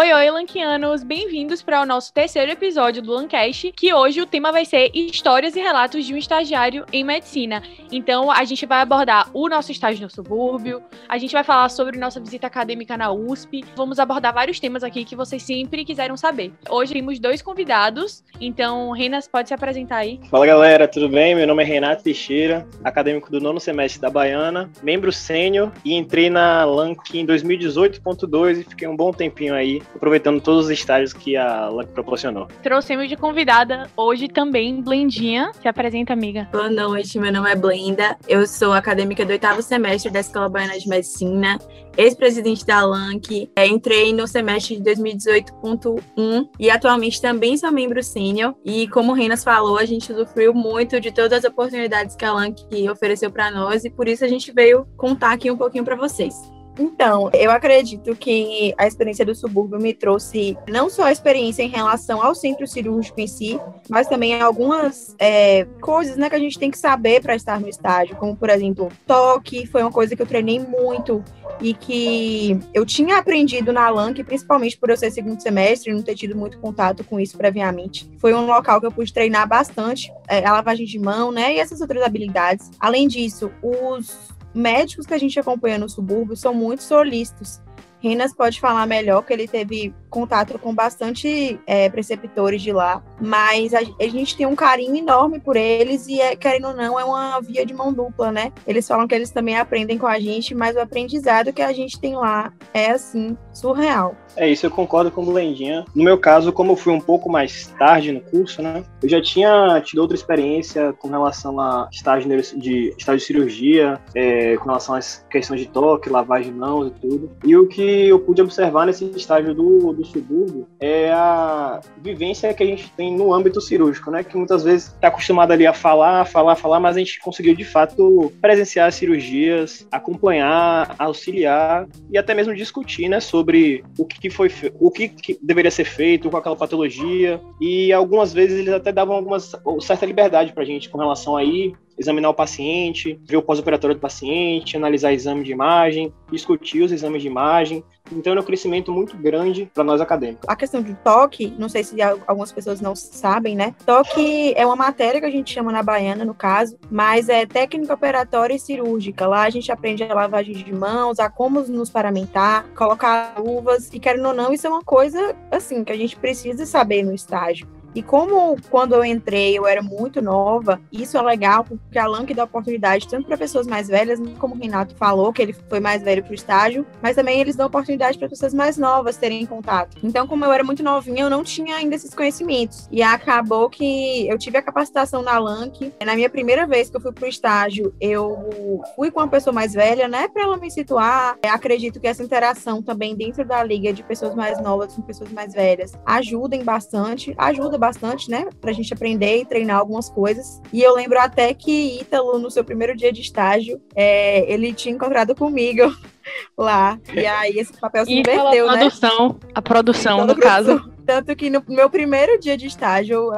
Oi, oi, Lanquianos! Bem-vindos para o nosso terceiro episódio do Lancast, que hoje o tema vai ser histórias e relatos de um estagiário em medicina. Então, a gente vai abordar o nosso estágio no subúrbio, a gente vai falar sobre nossa visita acadêmica na USP, vamos abordar vários temas aqui que vocês sempre quiseram saber. Hoje temos dois convidados, então, Renas, pode se apresentar aí. Fala, galera, tudo bem? Meu nome é Renato Teixeira, acadêmico do nono semestre da Baiana, membro sênior e entrei na LANC em 2018.2 e fiquei um bom tempinho aí aproveitando todos os estágios que a LAC proporcionou. Trouxemos de convidada hoje também Blendinha. Se apresenta, amiga. Boa noite, meu nome é Blenda. Eu sou acadêmica do oitavo semestre da Escola Baiana de Medicina, ex-presidente da LANC. É, entrei no semestre de 2018.1 e atualmente também sou membro sênior. E como o Renas falou, a gente usufruiu muito de todas as oportunidades que a LANC ofereceu para nós e por isso a gente veio contar aqui um pouquinho para vocês. Então, eu acredito que a experiência do subúrbio me trouxe não só a experiência em relação ao centro cirúrgico em si, mas também algumas é, coisas né, que a gente tem que saber para estar no estágio, como, por exemplo, toque, foi uma coisa que eu treinei muito e que eu tinha aprendido na LANC, principalmente por eu ser segundo semestre e não ter tido muito contato com isso previamente. Foi um local que eu pude treinar bastante, é, a lavagem de mão, né, e essas outras habilidades. Além disso, os médicos que a gente acompanha no subúrbio são muito solícitos. Renas pode falar melhor, que ele teve contato com bastante é, preceptores de lá, mas a, a, gente tem um carinho enorme por eles e, é, querendo ou não, é uma via de mão dupla, né? Eles falam que eles também aprendem com a gente, mas o aprendizado que a gente tem lá é, assim, surreal. É isso, eu concordo com o Lendinha. No meu caso, como eu fui um pouco mais tarde no curso, né? Eu já tinha tido outra experiência com relação a estágio de, estágio de cirurgia, é, com relação às questões de toque, lavagem de mãos e tudo. E o que eu pude observar nesse estágio do, do subúrbio é a vivência que a gente tem no âmbito cirúrgico, né? Que muitas vezes está acostumado ali a falar, falar, falar, mas a gente conseguiu de fato presenciar as cirurgias, acompanhar, auxiliar e até mesmo discutir, né? Sobre o que que foi, o que, que deveria ser feito com aquela patologia. E algumas vezes eles até davam algumas certa liberdade para a gente com relação a ir examinar o paciente, ver o pós-operatório do paciente, analisar exame de imagem, discutir os exames de imagem. Então, é um crescimento muito grande para nós acadêmicos. A questão de toque, não sei se algumas pessoas não sabem, né? Toque é uma matéria que a gente chama na Baiana, no caso, mas é técnica operatória e cirúrgica. Lá a gente aprende a lavagem de mãos, a como nos paramentar, colocar luvas, e querendo ou não, isso é uma coisa, assim, que a gente precisa saber no estágio. E como quando eu entrei eu era muito nova, isso é legal porque a LANC dá oportunidade tanto para pessoas mais velhas, como o Renato falou, que ele foi mais velho para o estágio, mas também eles dão oportunidade para pessoas mais novas terem contato. Então, como eu era muito novinha, eu não tinha ainda esses conhecimentos. E acabou que eu tive a capacitação na LANC. Na minha primeira vez que eu fui para o estágio, eu fui com uma pessoa mais velha, né, para ela me situar. Eu acredito que essa interação também dentro da liga de pessoas mais novas com pessoas mais velhas ajudem bastante, ajuda bastante, né? Pra gente aprender e treinar algumas coisas. E eu lembro até que Ítalo, no seu primeiro dia de estágio, é, ele tinha encontrado comigo lá. E aí esse papel se inverteu, a né? Produção, a produção, no caso. Tanto que no meu primeiro dia de estágio,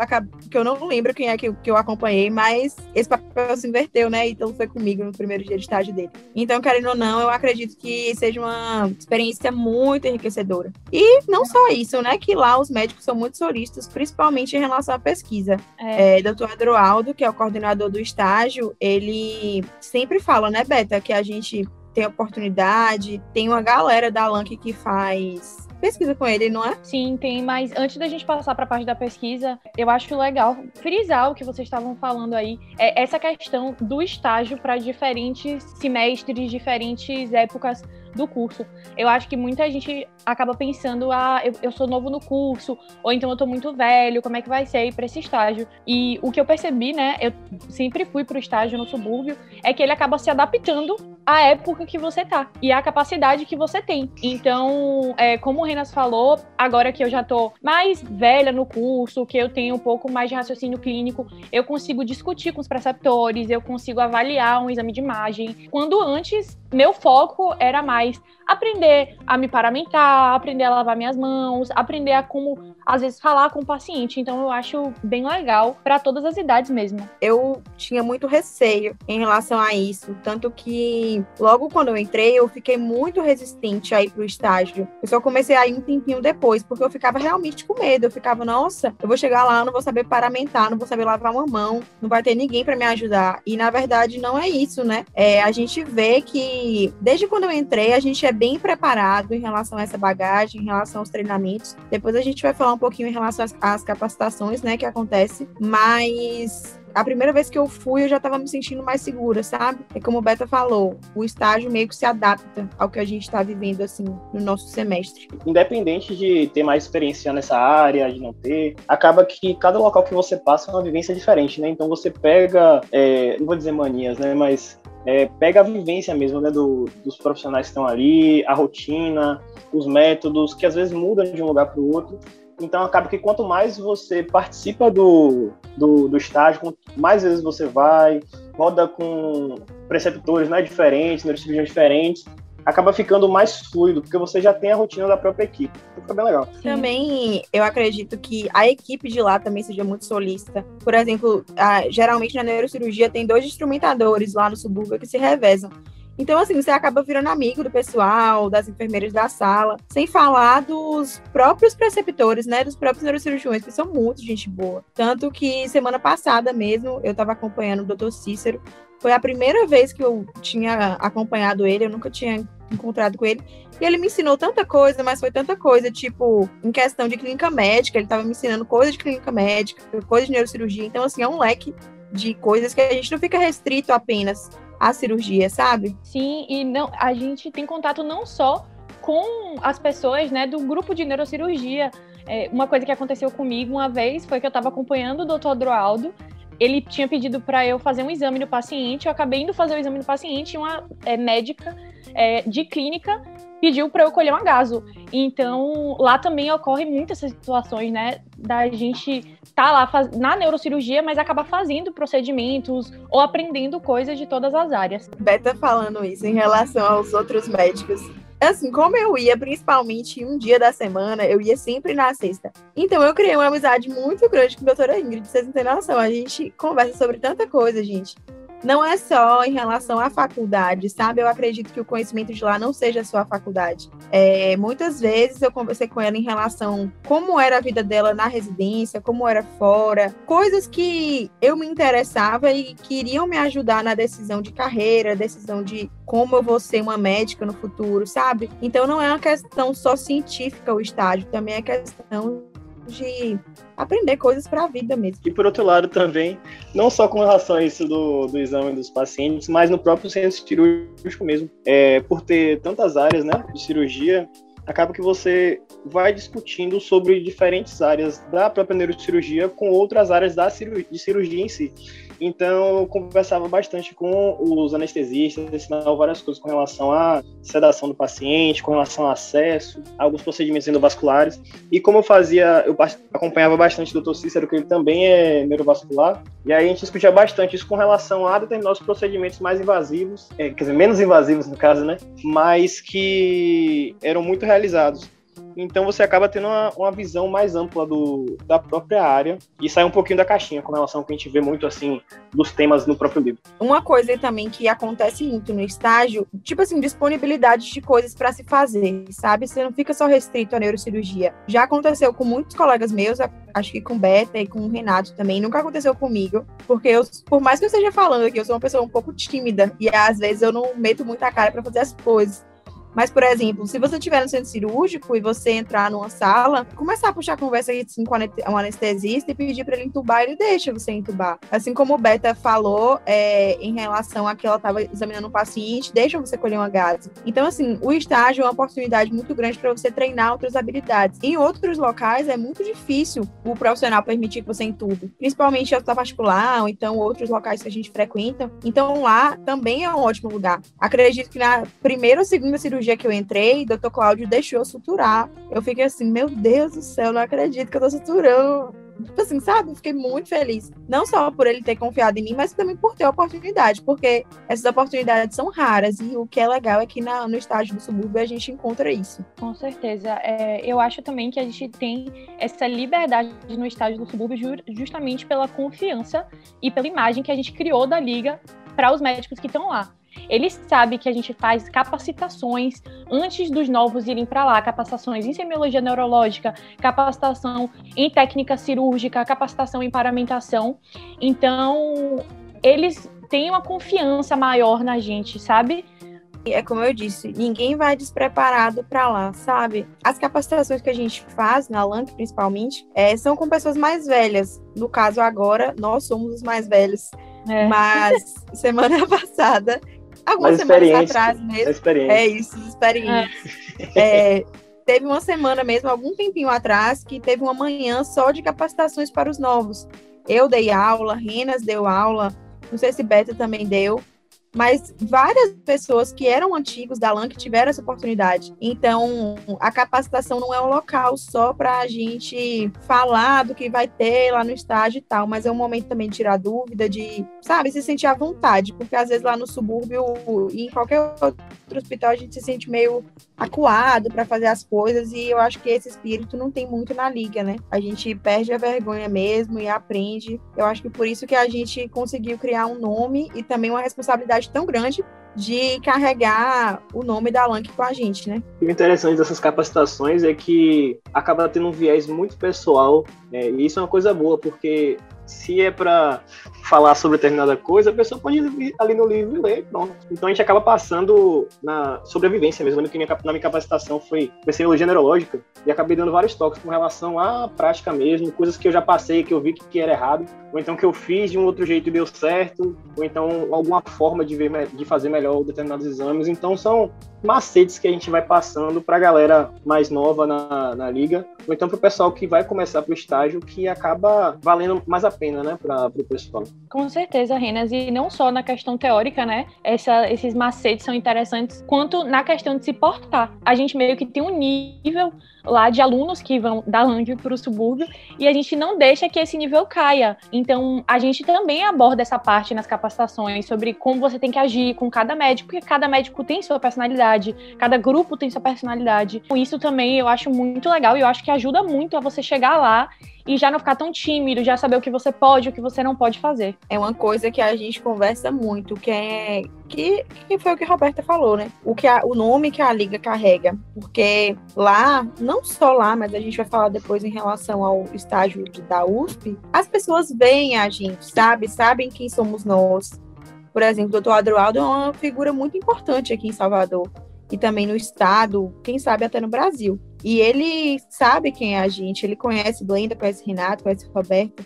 que eu não lembro quem é que, eu acompanhei, mas esse papel se inverteu, né? Então foi comigo no primeiro dia de estágio dele. Então, querendo ou não, eu acredito que seja uma experiência muito enriquecedora. E não só isso, né? Que lá os médicos são muito solistas, principalmente em relação à pesquisa. É. É, Dr. Adroaldo, que é o coordenador do estágio, ele sempre fala, né, Beta, que a gente tem oportunidade, tem uma galera da LANC que faz pesquisa com ele, não é? Sim, tem, mas antes da gente passar para a parte da pesquisa, eu acho legal frisar o que vocês estavam falando aí, é essa questão do estágio para diferentes semestres, diferentes épocas do curso. Eu acho que muita gente acaba pensando, ah, eu, eu sou novo no curso, ou então eu tô muito velho, como é que vai ser ir para esse estágio? E o que eu percebi, né, eu sempre fui pro estágio no subúrbio, é que ele acaba se adaptando à época que você tá e à capacidade que você tem. Então, é, como o Renas falou, agora que eu já tô mais velha no curso, que eu tenho um pouco mais de raciocínio clínico, eu consigo discutir com os preceptores, eu consigo avaliar um exame de imagem. Quando antes meu foco era mais aprender a me paramentar, aprender a lavar minhas mãos, aprender a como, às vezes, falar com o paciente. Então, eu acho bem legal para todas as idades mesmo. Eu tinha muito receio em relação a isso, tanto que logo quando eu entrei, eu fiquei muito resistente a ir pro estágio. Eu só comecei a ir um tempinho depois, porque eu ficava realmente com medo. Eu ficava, nossa, eu vou chegar lá, não vou saber paramentar, não vou saber lavar uma mão, não vai ter ninguém para me ajudar. E na verdade não é isso, né? É, a gente vê que desde quando eu entrei, a gente é bem preparado em relação a essa bagagem, em relação aos treinamentos. Depois a gente vai falar um pouquinho em relação às, capacitações, né, que acontece. Mas a primeira vez que eu fui, eu já estava me sentindo mais segura, sabe? É como o Beta falou, o estágio meio que se adapta ao que a gente está vivendo, assim, no nosso semestre. Independente de ter mais experiência nessa área, de não ter, acaba que cada local que você passa é uma vivência diferente, né? Então você pega, é, não vou dizer manias, né? Mas é, pega a vivência mesmo, né? Do, dos profissionais que estão ali, a rotina, os métodos, que às vezes mudam de um lugar para o outro. Então acaba que quanto mais você participa do, do, do estágio, mais vezes você vai, roda com preceptores né, diferentes, neurocirurgiões diferentes, acaba ficando mais fluido, porque você já tem a rotina da própria equipe. Então fica bem legal. Também eu acredito que a equipe de lá também seja muito solista. Por exemplo, a, geralmente na neurocirurgia tem dois instrumentadores lá no subúrbio que se revezam. Então, assim, você acaba virando amigo do pessoal, das enfermeiras da sala, sem falar dos próprios preceptores, né? Dos próprios neurocirurgiões, que são muito gente boa. Tanto que semana passada mesmo, eu estava acompanhando o doutor Cícero. Foi a primeira vez que eu tinha acompanhado ele, eu nunca tinha encontrado com ele. E ele me ensinou tanta coisa, mas foi tanta coisa, tipo, em questão de clínica médica, ele estava me ensinando coisas de clínica médica, coisas de neurocirurgia. Então, assim, é um leque de coisas que a gente não fica restrito apenas a cirurgia, sabe? Sim, e não, a gente tem contato não só com as pessoas, né, do grupo de neurocirurgia. É, uma coisa que aconteceu comigo uma vez foi que eu estava acompanhando o doutor Adroaldo. Ele tinha pedido para eu fazer um exame do paciente. Eu acabei indo fazer o exame do paciente e uma é, médica é, de clínica pediu para eu colher um agaso. Então, lá também ocorre muitas situações, né, da gente tá lá faz... na neurocirurgia, mas acaba fazendo procedimentos ou aprendendo coisas de todas as áreas. Beta falando isso em relação aos outros médicos. Assim, como eu ia principalmente um dia da semana, eu ia sempre na sexta. Então eu criei uma amizade muito grande com a doutora Ingrid, vocês não têm noção. A gente conversa sobre tanta coisa, gente não é só em relação à faculdade, sabe? Eu acredito que o conhecimento de lá não seja só a faculdade. É, muitas vezes eu conversei com ela em relação como era a vida dela na residência, como era fora, coisas que eu me interessava e queriam me ajudar na decisão de carreira, decisão de como eu vou ser uma médica no futuro, sabe? Então não é uma questão só científica o estágio, também é questão de aprender coisas para a vida mesmo. E por outro lado também, não só com relação a isso do, do exame dos pacientes, mas no próprio centro cirúrgico mesmo. É, por ter tantas áreas né, de cirurgia, acaba que você vai discutindo sobre diferentes áreas da própria neurocirurgia com outras áreas da cirurgia, de cirurgia em si. Então, eu conversava bastante com os anestesistas, ensinava várias coisas com relação à sedação do paciente, com relação ao acesso, alguns procedimentos endovasculares. E como eu fazia, eu acompanhava bastante o Dr. Cícero, que ele também é neurovascular, e aí a gente discutia bastante isso com relação a determinados procedimentos mais invasivos, é, quer dizer, menos invasivos no caso, né? Mas que eram muito realizados. Então você acaba tendo uma, uma visão mais ampla do, da própria área e sai um pouquinho da caixinha com relação ao que a gente vê muito assim dos temas no próprio livro. Uma coisa também que acontece muito no estágio, tipo assim, disponibilidade de coisas para se fazer, sabe? Você não fica só restrito à neurocirurgia. Já aconteceu com muitos colegas meus, acho que com Beta e com o Renato também, nunca aconteceu comigo, porque eu, por mais que eu esteja falando aqui, eu sou uma pessoa um pouco tímida e às vezes eu não meto muita cara para fazer as coisas. Mas, por exemplo, se você estiver no centro cirúrgico e você entrar numa sala, começar a puxar conversa assim, com um anestesista e pedir para ele entubar, ele deixa você entubar. Assim como o Beta falou é, em relação a que ela estava examinando um paciente, deixa você colher uma gase. Então, assim, o estágio é uma oportunidade muito grande para você treinar outras habilidades. Em outros locais é muito difícil o profissional permitir que você entube, principalmente a particular ou então outros locais que a gente frequenta. Então, lá também é um ótimo lugar. Acredito que na primeira ou segunda cirurgia cirurgia que eu entrei, o doutor Cláudio deixou suturar. Eu fiquei assim, meu Deus do céu, não acredito que eu tô suturando tipo assim, sabe? Fiquei muito feliz. Não só por ele ter confiado em mim, mas também por ter oportunidade, porque essas oportunidades são raras e o que é legal é que na, no estágio do subúrbio a gente encontra isso. Com certeza. É, eu acho também que a gente tem essa liberdade no estágio do subúrbio justamente pela confiança e pela imagem que a gente criou da liga para os médicos que estão lá. Ele sabe que a gente faz capacitações antes dos novos irem para lá, capacitações em semiologia neurológica, capacitação em técnica cirúrgica, capacitação em paramentação. Então, eles têm uma confiança maior na gente, sabe? É como eu disse, ninguém vai despreparado para lá, sabe? As capacitações que a gente faz, na LANC principalmente, é, são com pessoas mais velhas. No caso, agora, nós somos os mais velhos. É. Mas semana passada algumas semanas atrás mesmo. É isso, experientes. É. É, teve uma semana mesmo, algum tempinho atrás, que teve uma manhã só de capacitações para os novos. Eu dei aula, Renas deu aula, não sei se Beta também deu mas várias pessoas que eram antigos da LAN que tiveram essa oportunidade. Então, a capacitação não é um local só para a gente falar do que vai ter lá no estágio e tal, mas é um momento também de tirar dúvida, de, sabe, se sentir à vontade, porque às vezes lá no subúrbio e em qualquer outro hospital a gente se sente meio acuado para fazer as coisas e eu acho que esse espírito não tem muito na liga, né? A gente perde a vergonha mesmo e aprende. Eu acho que por isso que a gente conseguiu criar um nome e também uma responsabilidade tão grande de carregar o nome da LANC com a gente, né? O interessante dessas capacitações é que acaba tendo um viés muito pessoal, né? e isso é uma coisa boa, porque se é para falar sobre determinada coisa, a pessoa pode ir ali no livro e ler, pronto. Então a gente acaba passando na sobrevivência mesmo. que minha, na minha capacitação foi psicologia neurológica e acabei dando vários toques com relação à prática mesmo, coisas que eu já passei, que eu vi que era errado, ou então que eu fiz de um outro jeito e deu certo, ou então alguma forma de, ver, de fazer melhor determinados exames. Então são macetes que a gente vai passando para a galera mais nova na, na liga, ou então para o pessoal que vai começar para o estágio, que acaba valendo mais a pena, né, para o pessoal. Com certeza, Renas, e não só na questão teórica, né, essa, esses macetes são interessantes, quanto na questão de se portar. A gente meio que tem um nível lá de alunos que vão da Lang para o subúrbio e a gente não deixa que esse nível caia. Então, a gente também aborda essa parte nas capacitações sobre como você tem que agir com cada médico, porque cada médico tem sua personalidade, cada grupo tem sua personalidade. Isso também eu acho muito legal e eu acho que ajuda muito a você chegar lá e já não ficar tão tímido, já saber o que você pode e o que você não pode fazer. É uma coisa que a gente conversa muito, que é que, que foi o que a Roberta falou, né? O que a, o nome que a liga carrega, porque lá, não só lá, mas a gente vai falar depois em relação ao estágio da USP, as pessoas veem a gente, sabe? Sabem quem somos nós. Por exemplo, o doutor Adroaldo é uma figura muito importante aqui em Salvador e também no estado, quem sabe até no Brasil. E ele sabe quem é a gente, ele conhece Blenda, conhece Renato, conhece Roberto.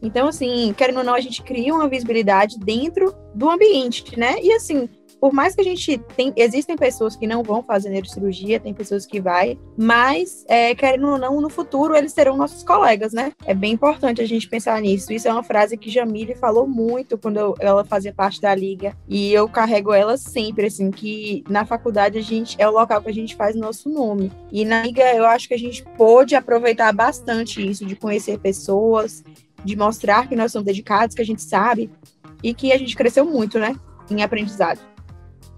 Então, assim, querendo ou não, a gente cria uma visibilidade dentro do ambiente, né? E assim, por mais que a gente tem, existem pessoas que não vão fazer neurocirurgia, tem pessoas que vai, mas é, querendo ou não, no futuro eles serão nossos colegas, né? É bem importante a gente pensar nisso. Isso é uma frase que Jamile falou muito quando eu, ela fazia parte da liga e eu carrego ela sempre, assim, que na faculdade a gente é o local que a gente faz nosso nome. E na liga eu acho que a gente pôde aproveitar bastante isso de conhecer pessoas, de mostrar que nós somos dedicados, que a gente sabe e que a gente cresceu muito, né, em aprendizado.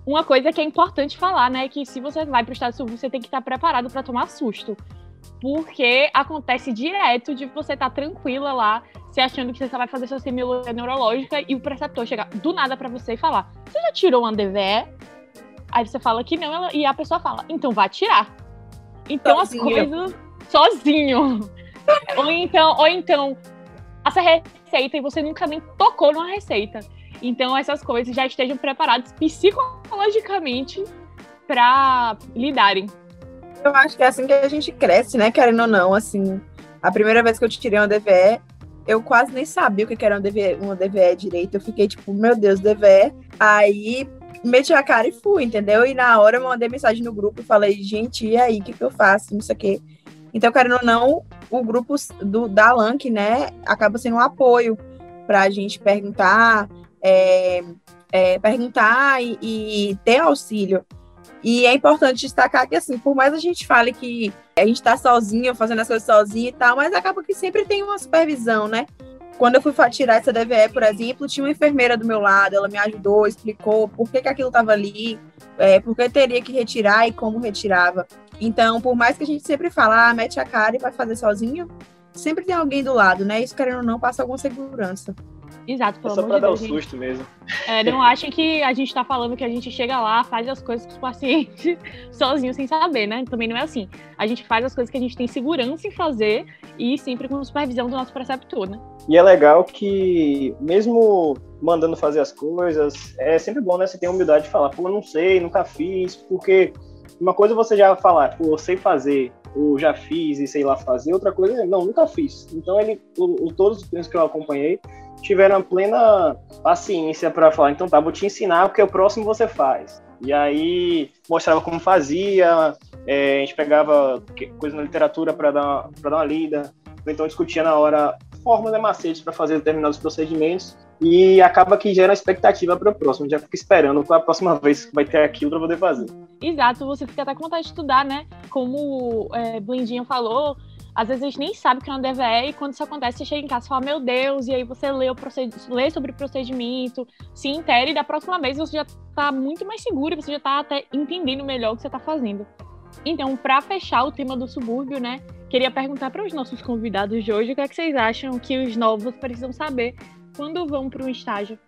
Uma coisa que é importante falar, né, é que se você vai para o estado sul, você tem que estar preparado para tomar susto. Porque acontece direto de você estar tranquila lá, se achando que você só vai fazer sua semiologia neurológica e o preceptor chegar do nada para você e falar: Você já tirou uma DVE? Aí você fala que não, e a pessoa fala: Então vá tirar. Então sozinho. as coisas sozinho. ou então, ou então, essa receita e você nunca nem tocou numa receita. Então, essas coisas já estejam preparadas psicologicamente para lidarem. Eu acho que é assim que a gente cresce, né? Querendo ou não, assim. A primeira vez que eu tirei uma DVE, eu quase nem sabia o que era uma DVE, uma DVE direito. Eu fiquei tipo, meu Deus, DVE. Aí meti a cara e fui, entendeu? E na hora eu mandei mensagem no grupo e falei, gente, e aí, o que, que eu faço? Não sei o quê. Então, querendo ou não, o grupo do, da LANC, né, acaba sendo um apoio para a gente perguntar, é, é, perguntar e, e, ter auxílio. E é importante destacar que, assim, por mais a gente fale que a gente está sozinho, fazendo as coisas sozinho e tal, mas acaba que sempre tem uma supervisão, né? Quando eu fui tirar essa DVE, por exemplo, tinha uma enfermeira do meu lado, ela me ajudou, explicou por que, que aquilo estava ali, é, por que teria que retirar e como retirava. Então, por mais que a gente sempre fala, ah, mete a cara e vai fazer sozinho, sempre tem alguém do lado, né? Isso, querendo ou não, passa alguma segurança. Exato, pelo é só amor pra de dar Deus. o gente. susto mesmo. É, não achem que a gente tá falando que a gente chega lá, faz as coisas com os pacientes sozinho, sem saber, né? Também não é assim. A gente faz as coisas que a gente tem segurança em fazer e sempre com supervisão do nosso preceptor, né? E é legal que, mesmo mandando fazer as coisas, é sempre bom, né? Você ter a humildade de falar, pô, não sei, nunca fiz, porque uma coisa é você já falar, pô, eu sei fazer, ou já fiz e sei lá fazer, outra coisa é, não, nunca fiz. Então, ele, o, o- todos os clientes que eu acompanhei tiveram plena paciência para falar, então tá, vou te ensinar, porque o próximo você faz. E aí, mostrava como fazia, é, a gente pegava coisa na literatura para dar, dar uma lida, então discutia na hora fórmula e macetes para fazer determinados procedimentos e acaba que gera expectativa para o próximo, já fica esperando para a próxima vez que vai ter aquilo para poder fazer. Exato, você fica até com vontade de estudar, né? Como é, Blindinho falou, às vezes a gente nem sabe o que é uma DVE e quando isso acontece, você chega em casa e fala, meu Deus, e aí você lê, o proced... lê sobre o procedimento, se inteira e da próxima vez você já tá muito mais seguro, você já tá até entendendo melhor o que você tá fazendo. Então, para fechar o tema do subúrbio, né, queria perguntar para os nossos convidados de hoje o que é que vocês acham que os novos precisam saber quando vão para um estágio.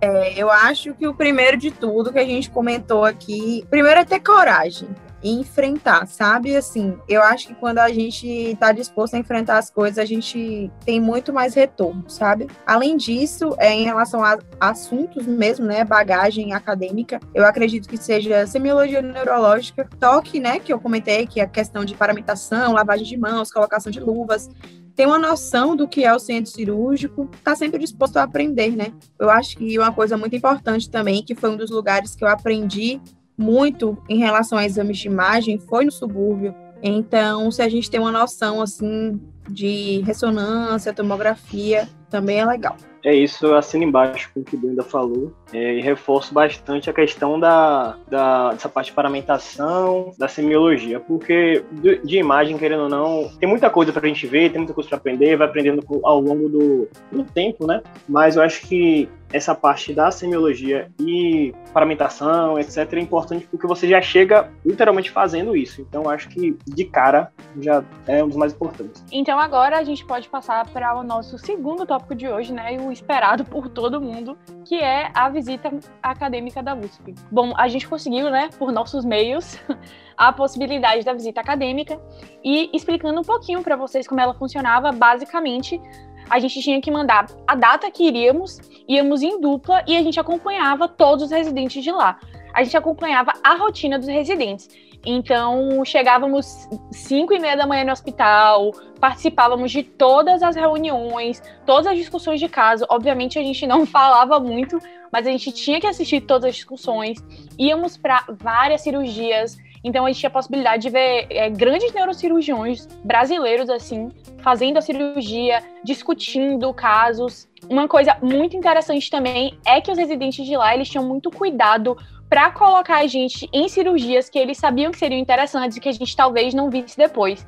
É, eu acho que o primeiro de tudo que a gente comentou aqui, primeiro é ter coragem e enfrentar, sabe? Assim, eu acho que quando a gente está disposto a enfrentar as coisas, a gente tem muito mais retorno, sabe? Além disso, é, em relação a assuntos mesmo, né? Bagagem acadêmica, eu acredito que seja semiologia neurológica, toque, né? Que eu comentei, que é a questão de paramentação, lavagem de mãos, colocação de luvas, tem uma noção do que é o centro cirúrgico, está sempre disposto a aprender, né? Eu acho que uma coisa muito importante também, que foi um dos lugares que eu aprendi muito em relação a exames de imagem, foi no subúrbio. Então, se a gente tem uma noção assim de ressonância, tomografia, também é legal. É isso, eu assino embaixo com o que o Brenda falou é, e reforço bastante a questão da, da, dessa parte de paramentação, da semiologia, porque de, de imagem, querendo ou não, tem muita coisa pra gente ver, tem muita coisa pra aprender, vai aprendendo ao longo do, do tempo, né? Mas eu acho que essa parte da semiologia e paramentação, etc., é importante porque você já chega literalmente fazendo isso. Então, acho que de cara já é um dos mais importantes. Então agora a gente pode passar para o nosso segundo tópico de hoje, né? O esperado por todo mundo, que é a visita acadêmica da USP. Bom, a gente conseguiu, né, por nossos meios, a possibilidade da visita acadêmica e explicando um pouquinho para vocês como ela funcionava, basicamente a gente tinha que mandar a data que iríamos, íamos em dupla e a gente acompanhava todos os residentes de lá. A gente acompanhava a rotina dos residentes. Então, chegávamos 5 e meia da manhã no hospital, participávamos de todas as reuniões, todas as discussões de caso. Obviamente, a gente não falava muito, mas a gente tinha que assistir todas as discussões. Íamos para várias cirurgias. Então, a gente tinha a possibilidade de ver é, grandes neurocirurgiões brasileiros, assim, fazendo a cirurgia, discutindo casos. Uma coisa muito interessante também é que os residentes de lá, eles tinham muito cuidado para colocar a gente em cirurgias que eles sabiam que seriam interessantes e que a gente talvez não visse depois.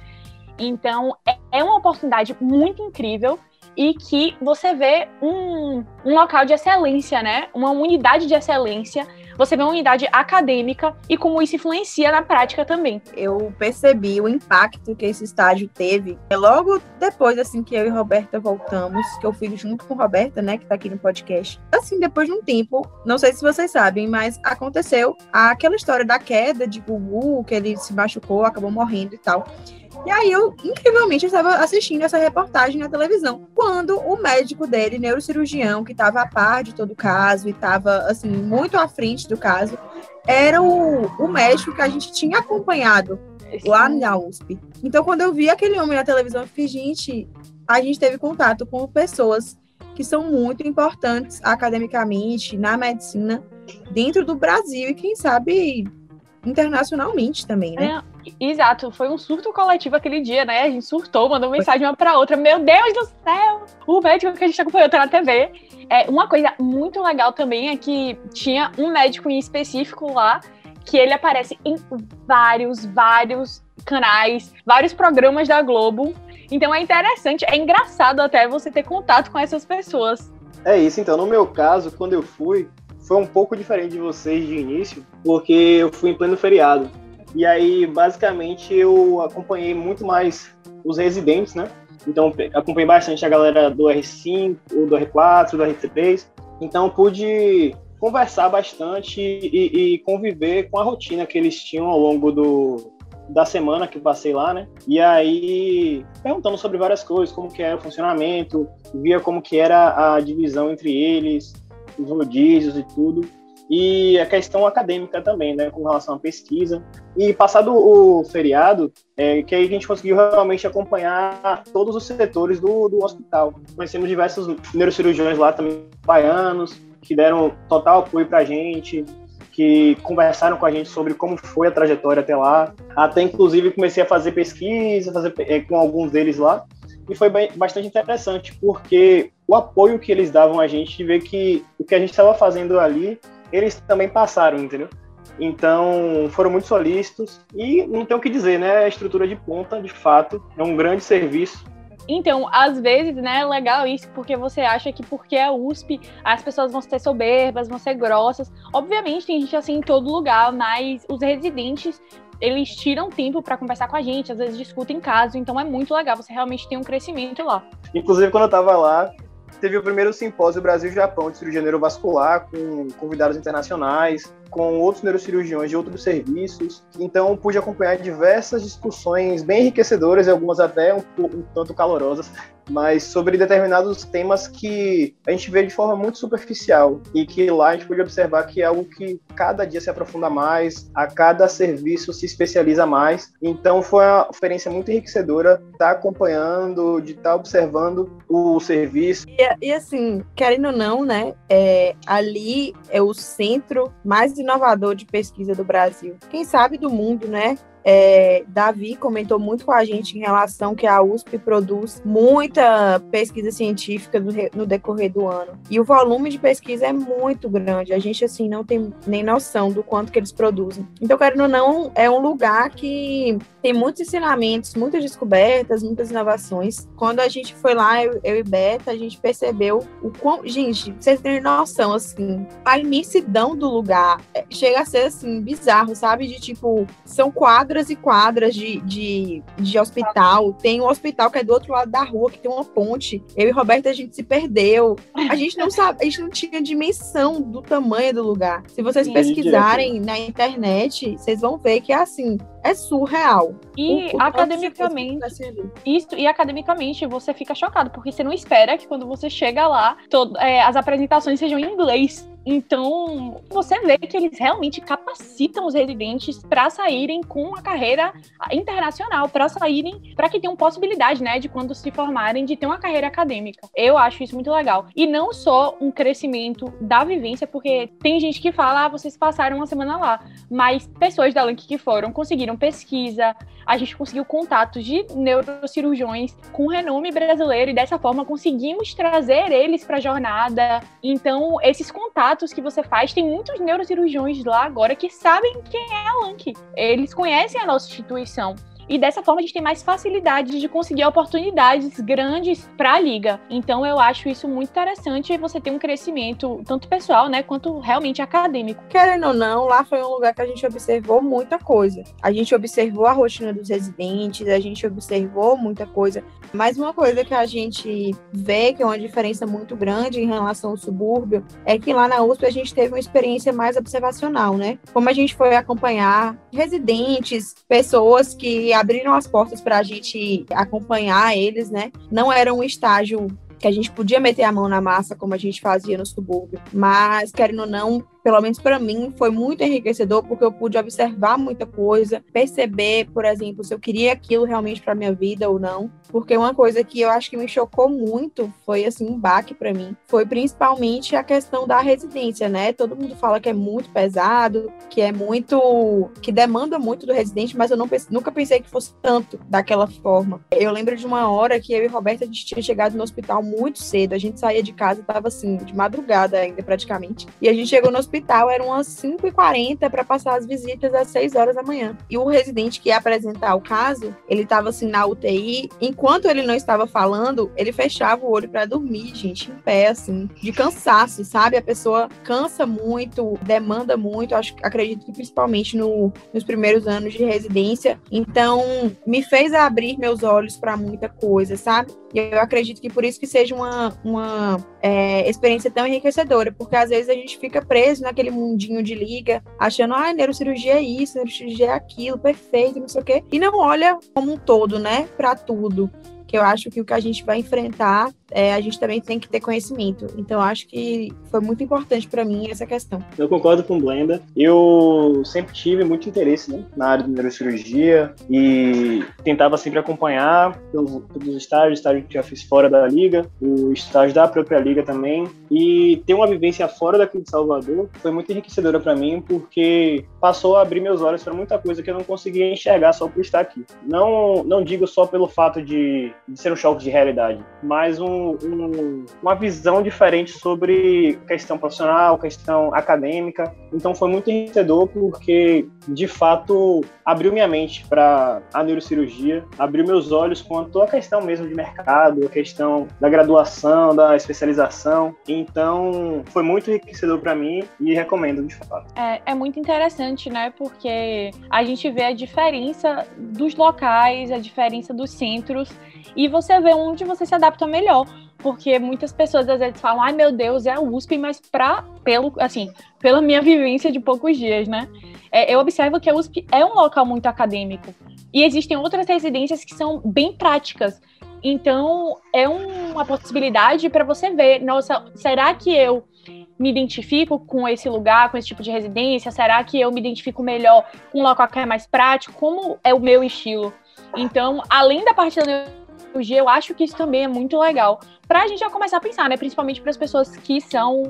Então, é uma oportunidade muito incrível e que você vê um, um local de excelência, né? Uma unidade de excelência. Você vê uma unidade acadêmica e como isso influencia na prática também. Eu percebi o impacto que esse estágio teve logo depois, assim, que eu e Roberta voltamos, que eu fui junto com Roberta, né, que tá aqui no podcast. Assim, depois de um tempo, não sei se vocês sabem, mas aconteceu aquela história da queda de Gugu, que ele se machucou, acabou morrendo e tal. E aí eu, incrivelmente, estava assistindo essa reportagem na televisão, quando o médico dele, neurocirurgião, que estava a par de todo o caso e estava, assim, muito à frente do caso, era o, o médico que a gente tinha acompanhado lá na USP. Então, quando eu vi aquele homem na televisão, eu fiquei, gente, a gente teve contato com pessoas que são muito importantes academicamente, na medicina, dentro do Brasil e, quem sabe, internacionalmente também, né? É, exato, foi um surto coletivo aquele dia, né? A gente surtou, mandou mensagem uma para outra. Meu Deus do céu! O médico que a gente acompanhou tá na TV. É, uma coisa muito legal também é que tinha um médico em específico lá que ele aparece em vários, vários canais, vários programas da Globo. Então é interessante, é engraçado até você ter contato com essas pessoas. É isso, então, no meu caso, quando eu fui, foi um pouco diferente de vocês de início, porque eu fui em pleno feriado. E aí, basicamente, eu acompanhei muito mais os residentes, né? Então, acompanhei bastante a galera do R5, do R4, do R3. Então, pude conversar bastante e, e, conviver com a rotina que eles tinham ao longo do, da semana que passei lá, né? E aí, perguntando sobre várias coisas, como que era o funcionamento, via como que era a divisão entre eles, os rodízios e tudo. E a questão acadêmica também, né, com relação à pesquisa. E passado o feriado, é, que aí a gente conseguiu realmente acompanhar todos os setores do, do hospital. Conhecemos diversos neurocirurgiões lá também, baianos, que deram total apoio para a gente, que conversaram com a gente sobre como foi a trajetória até lá. Até, inclusive, comecei a fazer pesquisa fazer, é, com alguns deles lá. E foi bem, bastante interessante, porque o apoio que eles davam a gente, de ver que o que a gente estava fazendo ali, eles também passaram, entendeu? Então, foram muito solícitos e não tem o que dizer, né? A estrutura de ponta, de fato, é um grande serviço então, às vezes, né, é legal isso, porque você acha que porque é USP, as pessoas vão ser soberbas, vão ser grossas. Obviamente, tem gente assim em todo lugar, mas os residentes, eles tiram tempo para conversar com a gente, às vezes discutem caso, então é muito legal, você realmente tem um crescimento lá. Inclusive, quando eu estava lá, teve o primeiro simpósio Brasil-Japão de cirurgia neurovascular, com convidados internacionais, com outros neurocirurgiões de outros serviços. Então, pude acompanhar diversas discussões bem enriquecedoras e algumas até um, um tanto calorosas mas sobre determinados temas que a gente vê de forma muito superficial e que lá a gente pode observar que é algo que cada dia se aprofunda mais, a cada serviço se especializa mais. Então foi uma experiência muito enriquecedora estar tá acompanhando, de estar tá observando o serviço. E, e, assim, querendo ou não, né, é, ali é o centro mais inovador de pesquisa do Brasil. Quem sabe do mundo, né? É, Davi comentou muito com a gente em relação que a USP produz muita pesquisa científica no, decorrer do ano. E o volume de pesquisa é muito grande. A gente, assim, não tem nem noção do quanto que eles produzem. Então, querendo ou não, é um lugar que tem muitos ensinamentos, muitas descobertas, muitas inovações. Quando a gente foi lá, eu, eu e Beta, a gente percebeu o quão. Gente, vocês têm noção, assim, a imensidão do lugar é, chega a ser, assim, bizarro, sabe? De tipo, são quadras quadras e quadras de, de, de hospital. Tem um hospital que é do outro lado da rua, que tem uma ponte. Eu e Roberta, a gente se perdeu. A gente não sabe, a gente não tinha dimensão do tamanho do lugar. Se vocês Sim, pesquisarem na internet, vocês vão ver que é assim, é surreal. E o, o academicamente, isso, e academicamente você fica chocado, porque você não espera que quando você chega lá, todo, é, as apresentações sejam em inglês. Então, você vê que eles realmente capacitam os residentes para saírem com uma carreira internacional, para saírem, para que tenham possibilidade, né, de quando se formarem, de ter uma carreira acadêmica. Eu acho isso muito legal. E não só um crescimento da vivência, porque tem gente que fala, ah, vocês passaram uma semana lá, mas pessoas da Link que foram conseguiram pesquisa, a gente conseguiu contatos de neurocirurgiões com renome brasileiro e dessa forma conseguimos trazer eles para a jornada. Então, esses contatos que você faz, tem muitos neurocirurgiões lá agora que sabem quem é a LANC. Eles conhecem a nossa instituição. E dessa forma a gente tem mais facilidade de conseguir oportunidades grandes para a liga. Então eu acho isso muito interessante e você tem um crescimento tanto pessoal, né, quanto realmente acadêmico. Querendo ou não, lá foi um lugar que a gente observou muita coisa. A gente observou a rotina dos residentes, a gente observou muita coisa. Mas uma coisa que a gente vê que é uma diferença muito grande em relação ao subúrbio é que lá na USP a gente teve uma experiência mais observacional, né? Como a gente foi acompanhar residentes, pessoas que abriram as portas para a gente acompanhar eles, né? Não era um estágio que a gente podia meter a mão na massa como a gente fazia no subúrbio, mas querendo ou não, pelo menos para mim, foi muito enriquecedor porque eu pude observar muita coisa, perceber, por exemplo, se eu queria aquilo realmente para minha vida ou não. Porque uma coisa que eu acho que me chocou muito foi assim um baque para mim, foi principalmente a questão da residência, né? Todo mundo fala que é muito pesado, que é muito que demanda muito do residente, mas eu não nunca pensei que fosse tanto daquela forma. Eu lembro de uma hora que eu e Roberta a gente tinha chegado no hospital muito cedo, a gente saía de casa tava assim de madrugada ainda praticamente. E a gente chegou no hospital eram umas 5h40 para passar as visitas às 6 horas da manhã. E o residente que ia apresentar o caso, ele estava assim na UTI. Enquanto ele não estava falando, ele fechava o olho para dormir, gente, em pé, assim, de cansaço, sabe? A pessoa cansa muito, demanda muito. Acho, acredito que principalmente no, nos primeiros anos de residência. Então, me fez abrir meus olhos para muita coisa, sabe? E eu acredito que por isso que seja uma, uma é, experiência tão enriquecedora, porque às vezes a gente fica preso naquele mundinho de liga, achando, ah, neurocirurgia é isso, neurocirurgia é aquilo, perfeito, não sei o quê, e não olha como um todo, né, para tudo que eu acho que o que a gente vai enfrentar, é, a gente também tem que ter conhecimento. Então, acho que foi muito importante para mim essa questão. Eu concordo com Blenda. Eu sempre tive muito interesse né, na área de neurocirurgia e tentava sempre acompanhar todos os estágios, estágio que já fiz fora da liga, o estágio da própria liga também. E ter uma vivência fora daqui de Salvador foi muito enriquecedora para mim, porque passou a abrir meus olhos para muita coisa que eu não conseguia enxergar só por estar aqui. Não, não digo só pelo fato de de ser um choque de realidade, mas um, um, uma visão diferente sobre questão profissional, questão acadêmica. Então foi muito enriquecedor porque, de fato, abriu minha mente para a neurocirurgia, abriu meus olhos quanto à questão mesmo de mercado, a questão da graduação, da especialização. Então foi muito enriquecedor para mim e recomendo, de fato. É, é muito interessante, né? Porque a gente vê a diferença dos locais, a diferença dos centros e você vê onde você se adapta melhor. Porque muitas pessoas às vezes falam, ai meu Deus, é a USP, mas pra, pelo, assim, pela minha vivência de poucos dias, né? É, eu observo que a USP é um local muito acadêmico. E existem outras residências que são bem práticas. Então, é uma possibilidade para você ver, nossa, será que eu me identifico com esse lugar, com esse tipo de residência? Será que eu me identifico melhor com um local que é mais prático? Como é o meu estilo? Então, além da parte da cirurgia, eu acho que isso também é muito legal. Para a gente já começar a pensar, né? Principalmente para as pessoas que são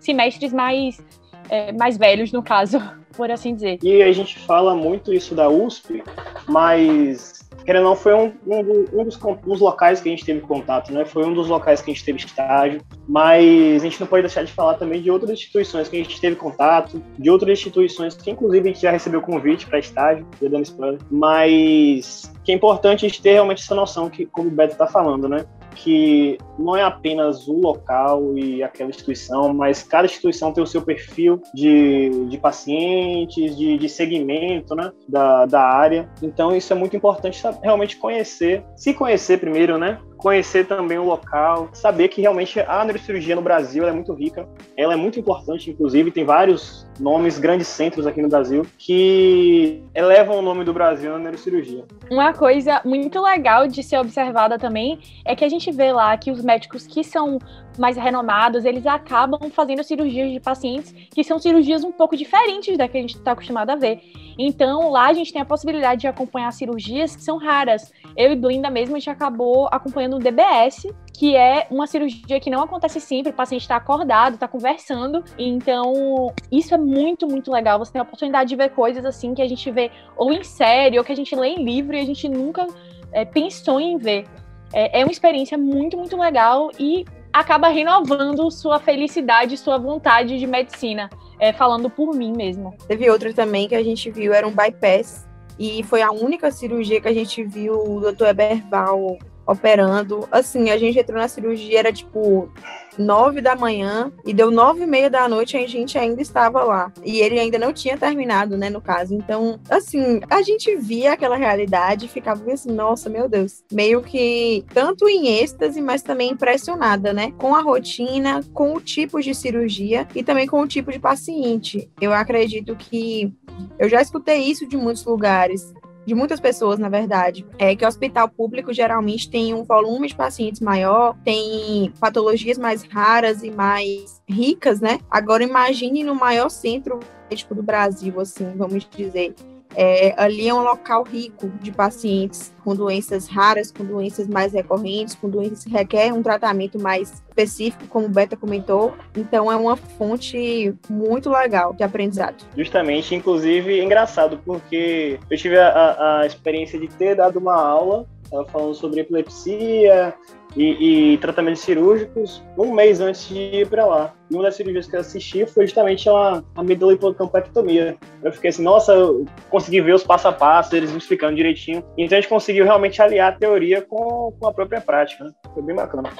semestres mais, é, mais velhos, no caso, por assim dizer. E a gente fala muito isso da USP, mas querendo ou não, foi um, um, um, dos, um, dos, locais que a gente teve contato, né? Foi um dos locais que a gente teve estágio, mas a gente não pode deixar de falar também de outras instituições que a gente teve contato, de outras instituições que, inclusive, a gente já recebeu convite para estágio, já dando spoiler, mas que é importante a gente ter realmente essa noção que, como o Beto está falando, né? Que não é apenas o local e aquela instituição, mas cada instituição tem o seu perfil de, de pacientes, de, de segmento né, da, da área. Então, isso é muito importante realmente conhecer, se conhecer primeiro, né? Conhecer também o local, saber que realmente a neurocirurgia no Brasil é muito rica, ela é muito importante, inclusive tem vários nomes, grandes centros aqui no Brasil que elevam o nome do Brasil na neurocirurgia. Uma coisa muito legal de ser observada também é que a gente vê lá que os médicos que são mais renomados, eles acabam fazendo cirurgias de pacientes que são cirurgias um pouco diferentes da que a gente está acostumado a ver. Então, lá a gente tem a possibilidade de acompanhar cirurgias que são raras. Eu e Blinda mesmo, a gente acabou acompanhando um DBS, que é uma cirurgia que não acontece sempre, o paciente está acordado, está conversando. Então, isso é muito, muito legal. Você tem a oportunidade de ver coisas assim que a gente vê ou em série, ou que a gente lê em livro e a gente nunca é, pensou em ver. É, é uma experiência muito, muito legal e acaba renovando sua felicidade, sua vontade de medicina, é, falando por mim mesmo. Teve outra também que a gente viu, era um bypass, e foi a única cirurgia que a gente viu o doutor Eberval operando. Assim, a gente entrou na cirurgia, era tipo nove da manhã e deu nove e meia da noite a gente ainda estava lá. E ele ainda não tinha terminado, né, no caso. Então, assim, a gente via aquela realidade e ficava assim, nossa, meu Deus. Meio que tanto em êxtase, mas também impressionada, né? Com a rotina, com o tipo de cirurgia e também com o tipo de paciente. Eu acredito que eu já escutei isso de muitos lugares de muitas pessoas, na verdade, é que o hospital público geralmente tem um volume de pacientes maior, tem patologias mais raras e mais ricas, né? Agora imagine no maior centro médico do Brasil, assim, vamos dizer, é, ali é um local rico de pacientes com doenças raras, com doenças mais recorrentes, com doenças que requerem um tratamento mais específico, como o Beta comentou. Então, é uma fonte muito legal de aprendizado. Justamente, inclusive, é engraçado, porque eu tive a, a experiência de ter dado uma aula Falando sobre epilepsia e, e, tratamentos cirúrgicos um mês antes de ir para lá. E uma das cirurgias que eu assisti foi justamente a, a medula-hipocampectomia. Eu fiquei assim, nossa, eu consegui ver os passo a passo, eles me explicando direitinho. Então a gente conseguiu realmente aliar a teoria com, com a própria prática. Né? Foi bem bacana.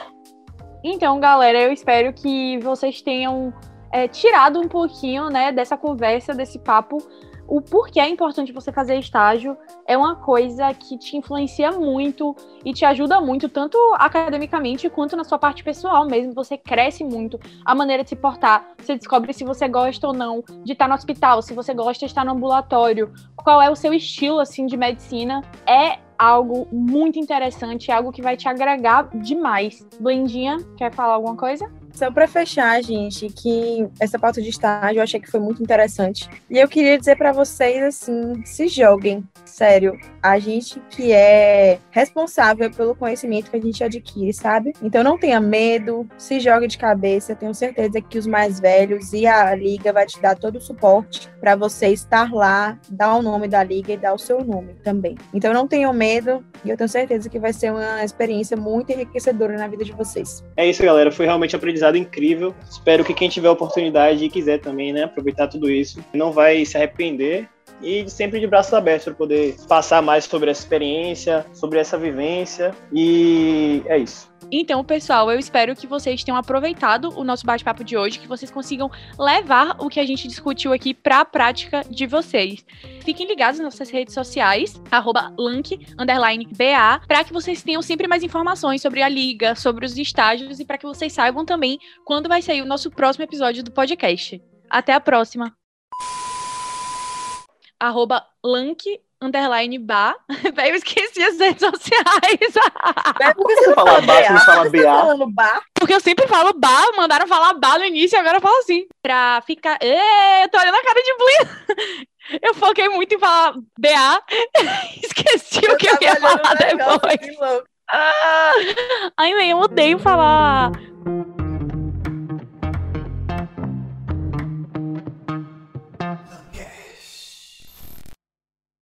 Então, galera, eu espero que vocês tenham é, tirado um pouquinho né, dessa conversa, desse papo, o porquê é importante você fazer estágio é uma coisa que te influencia muito e te ajuda muito, tanto academicamente quanto na sua parte pessoal mesmo. Você cresce muito a maneira de se portar. Você descobre se você gosta ou não de estar no hospital, se você gosta de estar no ambulatório, qual é o seu estilo assim de medicina. É algo muito interessante, é algo que vai te agregar demais. Blendinha, quer falar alguma coisa? Só para fechar, gente, que essa pauta de estágio eu achei que foi muito interessante. E eu queria dizer para vocês assim, se joguem, sério. A gente que é responsável pelo conhecimento que a gente adquire, sabe? Então não tenha medo, se jogue de cabeça. Tenho certeza que os mais velhos e a liga vai te dar todo o suporte para você estar lá, dar o nome da liga e dar o seu nome também. Então não tenham medo e eu tenho certeza que vai ser uma experiência muito enriquecedora na vida de vocês. É isso, galera. Foi realmente aprendizado aprendizado incrível. Espero que quem tiver oportunidade e quiser também, né, aproveitar tudo isso, não vai se arrepender e sempre de braços abertos para poder passar mais sobre essa experiência, sobre essa vivência e é isso. Então, pessoal, eu espero que vocês tenham aproveitado o nosso bate-papo de hoje, que vocês consigam levar o que a gente discutiu aqui para a prática de vocês. Fiquem ligados nas nossas redes sociais, @lank_ba, para que vocês tenham sempre mais informações sobre a liga, sobre os estágios e para que vocês saibam também quando vai sair o nosso próximo episódio do podcast. Até a próxima. Arroba Lank underline bar. Véi, eu esqueci as redes sociais. É porque você, fala bar, você fala BA. Tá falando bar? Porque eu sempre falo bar, mandaram falar bar no início, agora eu falo assim. Pra ficar. Ê, eu tô olhando a cara de Blin. Eu foquei muito em falar BA. Esqueci eu o que eu ia falar depois. Ah, ai, eu odeio falar